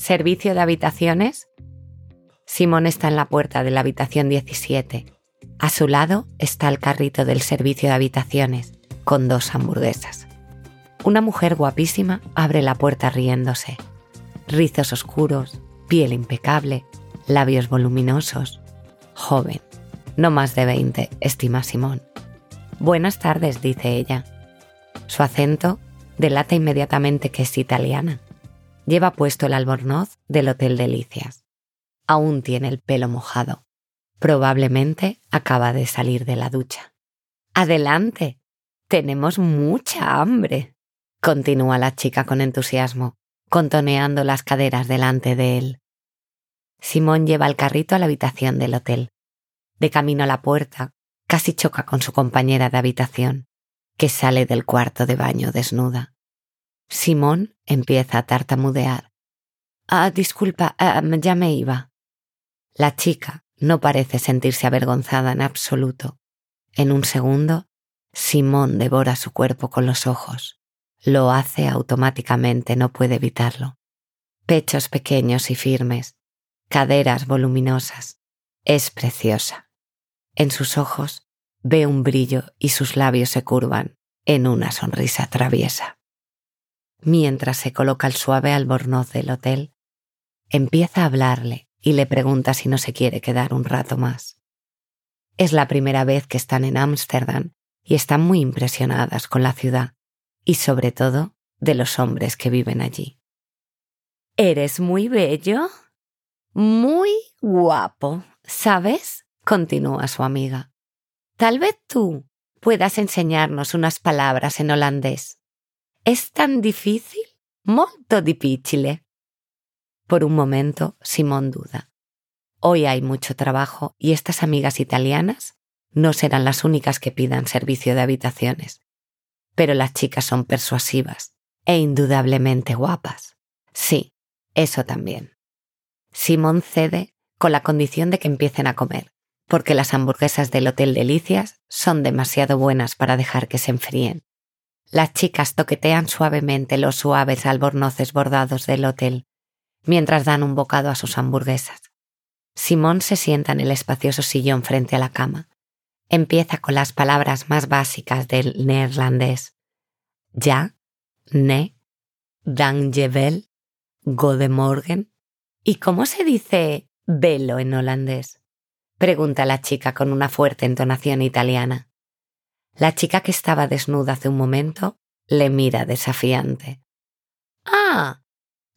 ¿Servicio de habitaciones? Simón está en la puerta de la habitación 17. A su lado está el carrito del servicio de habitaciones, con dos hamburguesas. Una mujer guapísima abre la puerta riéndose. Rizos oscuros, piel impecable, labios voluminosos. Joven, no más de 20, estima Simón. Buenas tardes, dice ella. Su acento delata inmediatamente que es italiana. Lleva puesto el albornoz del Hotel Delicias aún tiene el pelo mojado. Probablemente acaba de salir de la ducha. Adelante. Tenemos mucha hambre. Continúa la chica con entusiasmo, contoneando las caderas delante de él. Simón lleva el carrito a la habitación del hotel. De camino a la puerta, casi choca con su compañera de habitación, que sale del cuarto de baño desnuda. Simón empieza a tartamudear. Ah, disculpa, ah, ya me iba. La chica no parece sentirse avergonzada en absoluto. En un segundo, Simón devora su cuerpo con los ojos. Lo hace automáticamente, no puede evitarlo. Pechos pequeños y firmes, caderas voluminosas. Es preciosa. En sus ojos ve un brillo y sus labios se curvan en una sonrisa traviesa. Mientras se coloca el suave albornoz del hotel, empieza a hablarle y le pregunta si no se quiere quedar un rato más. Es la primera vez que están en Ámsterdam y están muy impresionadas con la ciudad y sobre todo de los hombres que viven allí. Eres muy bello, muy guapo, ¿sabes? continúa su amiga. Tal vez tú puedas enseñarnos unas palabras en holandés. ¿Es tan difícil? Molto difficile. Por un momento, Simón duda. Hoy hay mucho trabajo y estas amigas italianas no serán las únicas que pidan servicio de habitaciones. Pero las chicas son persuasivas e indudablemente guapas. Sí, eso también. Simón cede con la condición de que empiecen a comer, porque las hamburguesas del Hotel Delicias son demasiado buenas para dejar que se enfríen. Las chicas toquetean suavemente los suaves albornoces bordados del hotel mientras dan un bocado a sus hamburguesas. Simón se sienta en el espacioso sillón frente a la cama. Empieza con las palabras más básicas del neerlandés. Ja, ne, dankjewel, godemorgen. ¿Y cómo se dice velo en holandés? Pregunta la chica con una fuerte entonación italiana. La chica que estaba desnuda hace un momento le mira desafiante. Ah,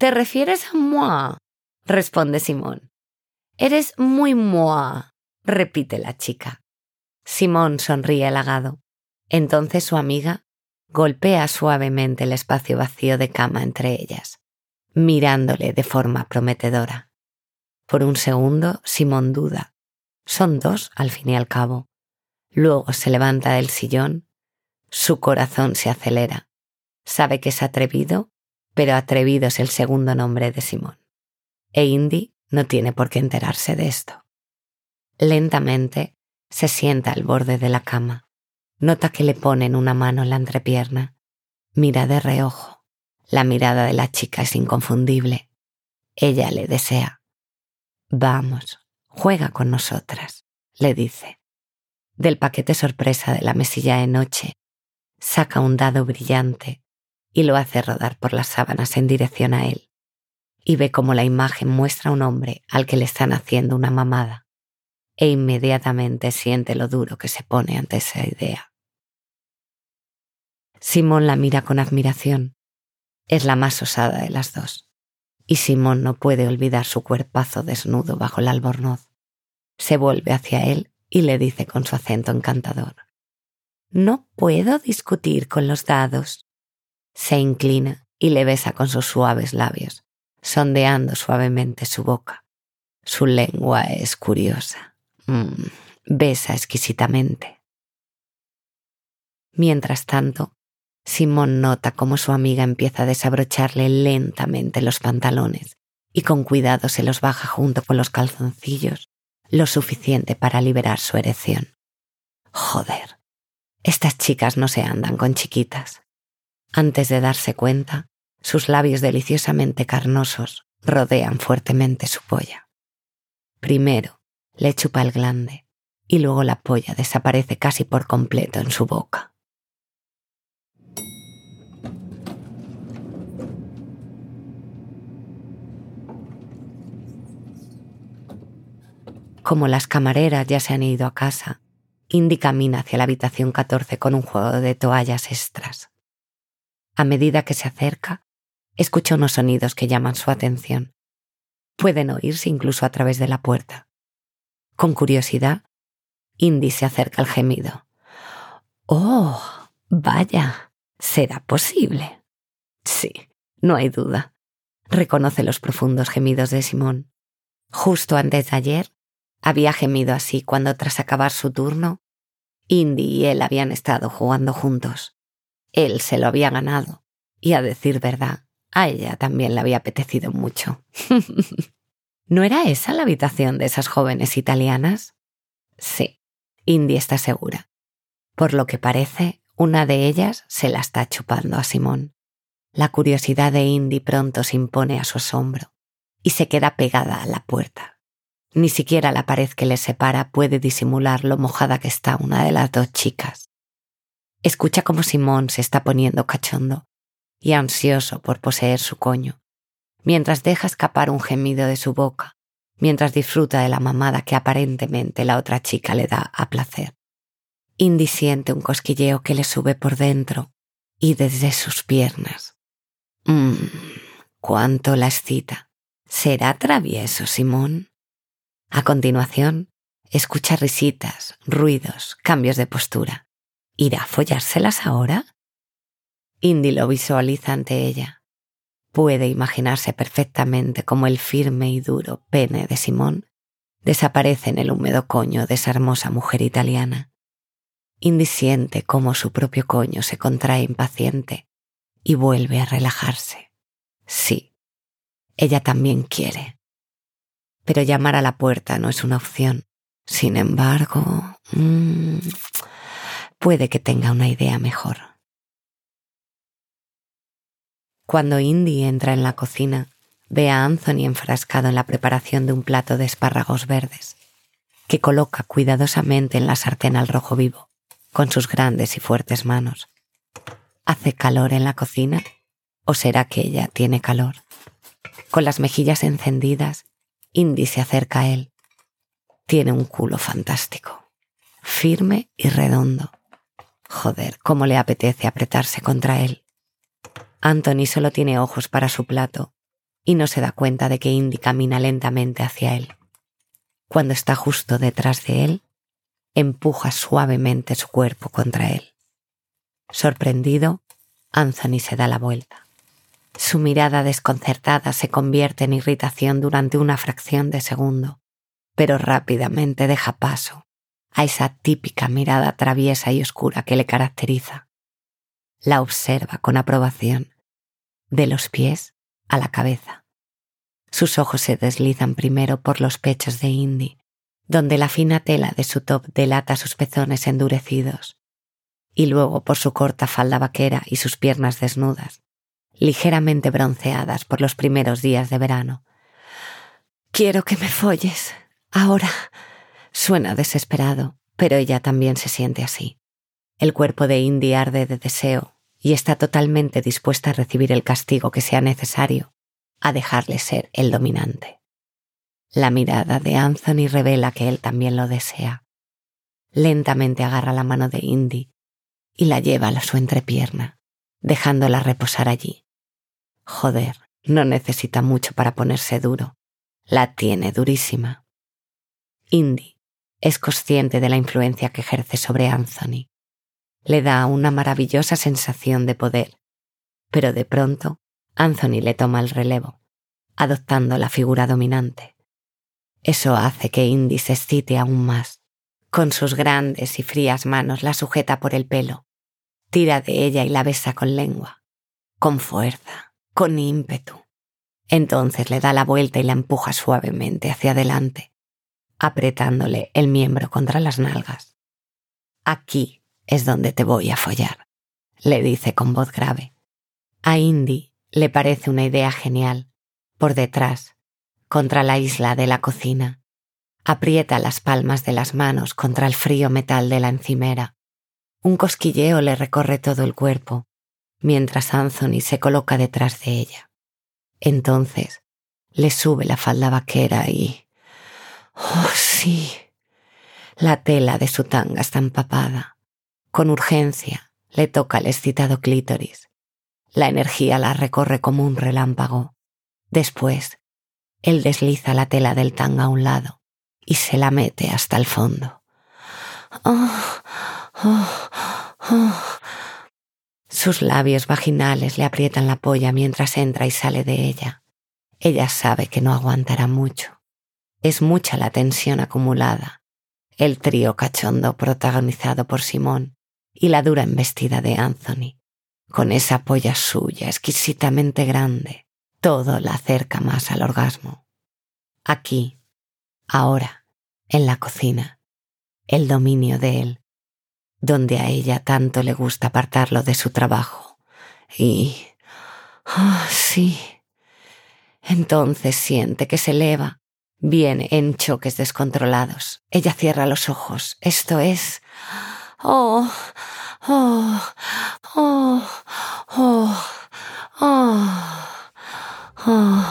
¿Te refieres a moi? responde Simón. Eres muy moi, repite la chica. Simón sonríe halagado. Entonces su amiga golpea suavemente el espacio vacío de cama entre ellas, mirándole de forma prometedora. Por un segundo, Simón duda. Son dos, al fin y al cabo. Luego se levanta del sillón. Su corazón se acelera. Sabe que es atrevido pero atrevido es el segundo nombre de Simón. E Indy no tiene por qué enterarse de esto. Lentamente se sienta al borde de la cama. Nota que le ponen una mano en la entrepierna. Mira de reojo. La mirada de la chica es inconfundible. Ella le desea. Vamos, juega con nosotras, le dice. Del paquete sorpresa de la mesilla de noche, saca un dado brillante y lo hace rodar por las sábanas en dirección a él, y ve como la imagen muestra a un hombre al que le están haciendo una mamada, e inmediatamente siente lo duro que se pone ante esa idea. Simón la mira con admiración. Es la más osada de las dos, y Simón no puede olvidar su cuerpazo desnudo bajo el albornoz. Se vuelve hacia él y le dice con su acento encantador. No puedo discutir con los dados. Se inclina y le besa con sus suaves labios, sondeando suavemente su boca. Su lengua es curiosa. Mm, besa exquisitamente. Mientras tanto, Simón nota cómo su amiga empieza a desabrocharle lentamente los pantalones y con cuidado se los baja junto con los calzoncillos, lo suficiente para liberar su erección. Joder, estas chicas no se andan con chiquitas. Antes de darse cuenta, sus labios deliciosamente carnosos rodean fuertemente su polla. Primero le chupa el glande y luego la polla desaparece casi por completo en su boca. Como las camareras ya se han ido a casa, Indy camina hacia la habitación 14 con un juego de toallas extras. A medida que se acerca, escucha unos sonidos que llaman su atención. Pueden oírse incluso a través de la puerta. Con curiosidad, Indy se acerca al gemido. ¡Oh! Vaya, ¿será posible? Sí, no hay duda. Reconoce los profundos gemidos de Simón. Justo antes de ayer, había gemido así cuando tras acabar su turno, Indy y él habían estado jugando juntos. Él se lo había ganado, y a decir verdad, a ella también le había apetecido mucho. ¿No era esa la habitación de esas jóvenes italianas? Sí, Indy está segura. Por lo que parece, una de ellas se la está chupando a Simón. La curiosidad de Indy pronto se impone a su asombro y se queda pegada a la puerta. Ni siquiera la pared que les separa puede disimular lo mojada que está una de las dos chicas. Escucha cómo Simón se está poniendo cachondo y ansioso por poseer su coño, mientras deja escapar un gemido de su boca mientras disfruta de la mamada que aparentemente la otra chica le da a placer. Indy siente un cosquilleo que le sube por dentro y desde sus piernas. Mmm, cuánto la excita. ¿Será travieso, Simón? A continuación, escucha risitas, ruidos, cambios de postura. ¿Irá a follárselas ahora? Indy lo visualiza ante ella puede imaginarse perfectamente cómo el firme y duro pene de Simón desaparece en el húmedo coño de esa hermosa mujer italiana. Indy siente cómo su propio coño se contrae impaciente y vuelve a relajarse. Sí, ella también quiere. Pero llamar a la puerta no es una opción. Sin embargo, mmm, puede que tenga una idea mejor. Cuando Indy entra en la cocina, ve a Anthony enfrascado en la preparación de un plato de espárragos verdes, que coloca cuidadosamente en la sartén al rojo vivo, con sus grandes y fuertes manos. ¿Hace calor en la cocina? ¿O será que ella tiene calor? Con las mejillas encendidas, Indy se acerca a él. Tiene un culo fantástico, firme y redondo. Joder, cómo le apetece apretarse contra él. Anthony solo tiene ojos para su plato y no se da cuenta de que Indy camina lentamente hacia él. Cuando está justo detrás de él, empuja suavemente su cuerpo contra él. Sorprendido, Anthony se da la vuelta. Su mirada desconcertada se convierte en irritación durante una fracción de segundo, pero rápidamente deja paso a esa típica mirada traviesa y oscura que le caracteriza la observa con aprobación, de los pies a la cabeza. Sus ojos se deslizan primero por los pechos de Indy, donde la fina tela de su top delata sus pezones endurecidos, y luego por su corta falda vaquera y sus piernas desnudas, ligeramente bronceadas por los primeros días de verano. Quiero que me folles. Ahora. Suena desesperado, pero ella también se siente así. El cuerpo de Indy arde de deseo y está totalmente dispuesta a recibir el castigo que sea necesario, a dejarle ser el dominante. La mirada de Anthony revela que él también lo desea. Lentamente agarra la mano de Indy y la lleva a su entrepierna, dejándola reposar allí. Joder, no necesita mucho para ponerse duro. La tiene durísima. Indy es consciente de la influencia que ejerce sobre Anthony le da una maravillosa sensación de poder, pero de pronto Anthony le toma el relevo, adoptando la figura dominante. Eso hace que Indy se excite aún más. Con sus grandes y frías manos la sujeta por el pelo, tira de ella y la besa con lengua, con fuerza, con ímpetu. Entonces le da la vuelta y la empuja suavemente hacia adelante, apretándole el miembro contra las nalgas. Aquí es donde te voy a follar, le dice con voz grave. A Indy le parece una idea genial, Por detrás, contra la isla de la cocina, aprieta las palmas de las manos contra el frío metal de la encimera. Un cosquilleo le recorre todo el cuerpo, mientras Anthony se coloca detrás de ella. Entonces le sube la falda vaquera y... ¡Oh, sí! La tela de su tanga está empapada. Con urgencia le toca el excitado clítoris. La energía la recorre como un relámpago. Después, él desliza la tela del tanga a un lado y se la mete hasta el fondo. Oh, oh, oh. Sus labios vaginales le aprietan la polla mientras entra y sale de ella. Ella sabe que no aguantará mucho. Es mucha la tensión acumulada. El trío cachondo protagonizado por Simón y la dura embestida de Anthony, con esa polla suya exquisitamente grande, todo la acerca más al orgasmo. Aquí, ahora, en la cocina, el dominio de él, donde a ella tanto le gusta apartarlo de su trabajo. Y... Ah, sí. Entonces siente que se eleva, viene en choques descontrolados. Ella cierra los ojos. Esto es... Oh, oh, oh, oh, oh, oh.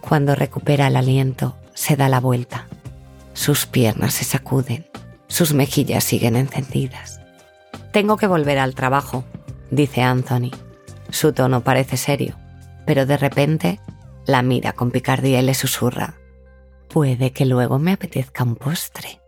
Cuando recupera el aliento, se da la vuelta. Sus piernas se sacuden sus mejillas siguen encendidas. Tengo que volver al trabajo, dice Anthony. Su tono parece serio, pero de repente la mira con picardía y le susurra. Puede que luego me apetezca un postre.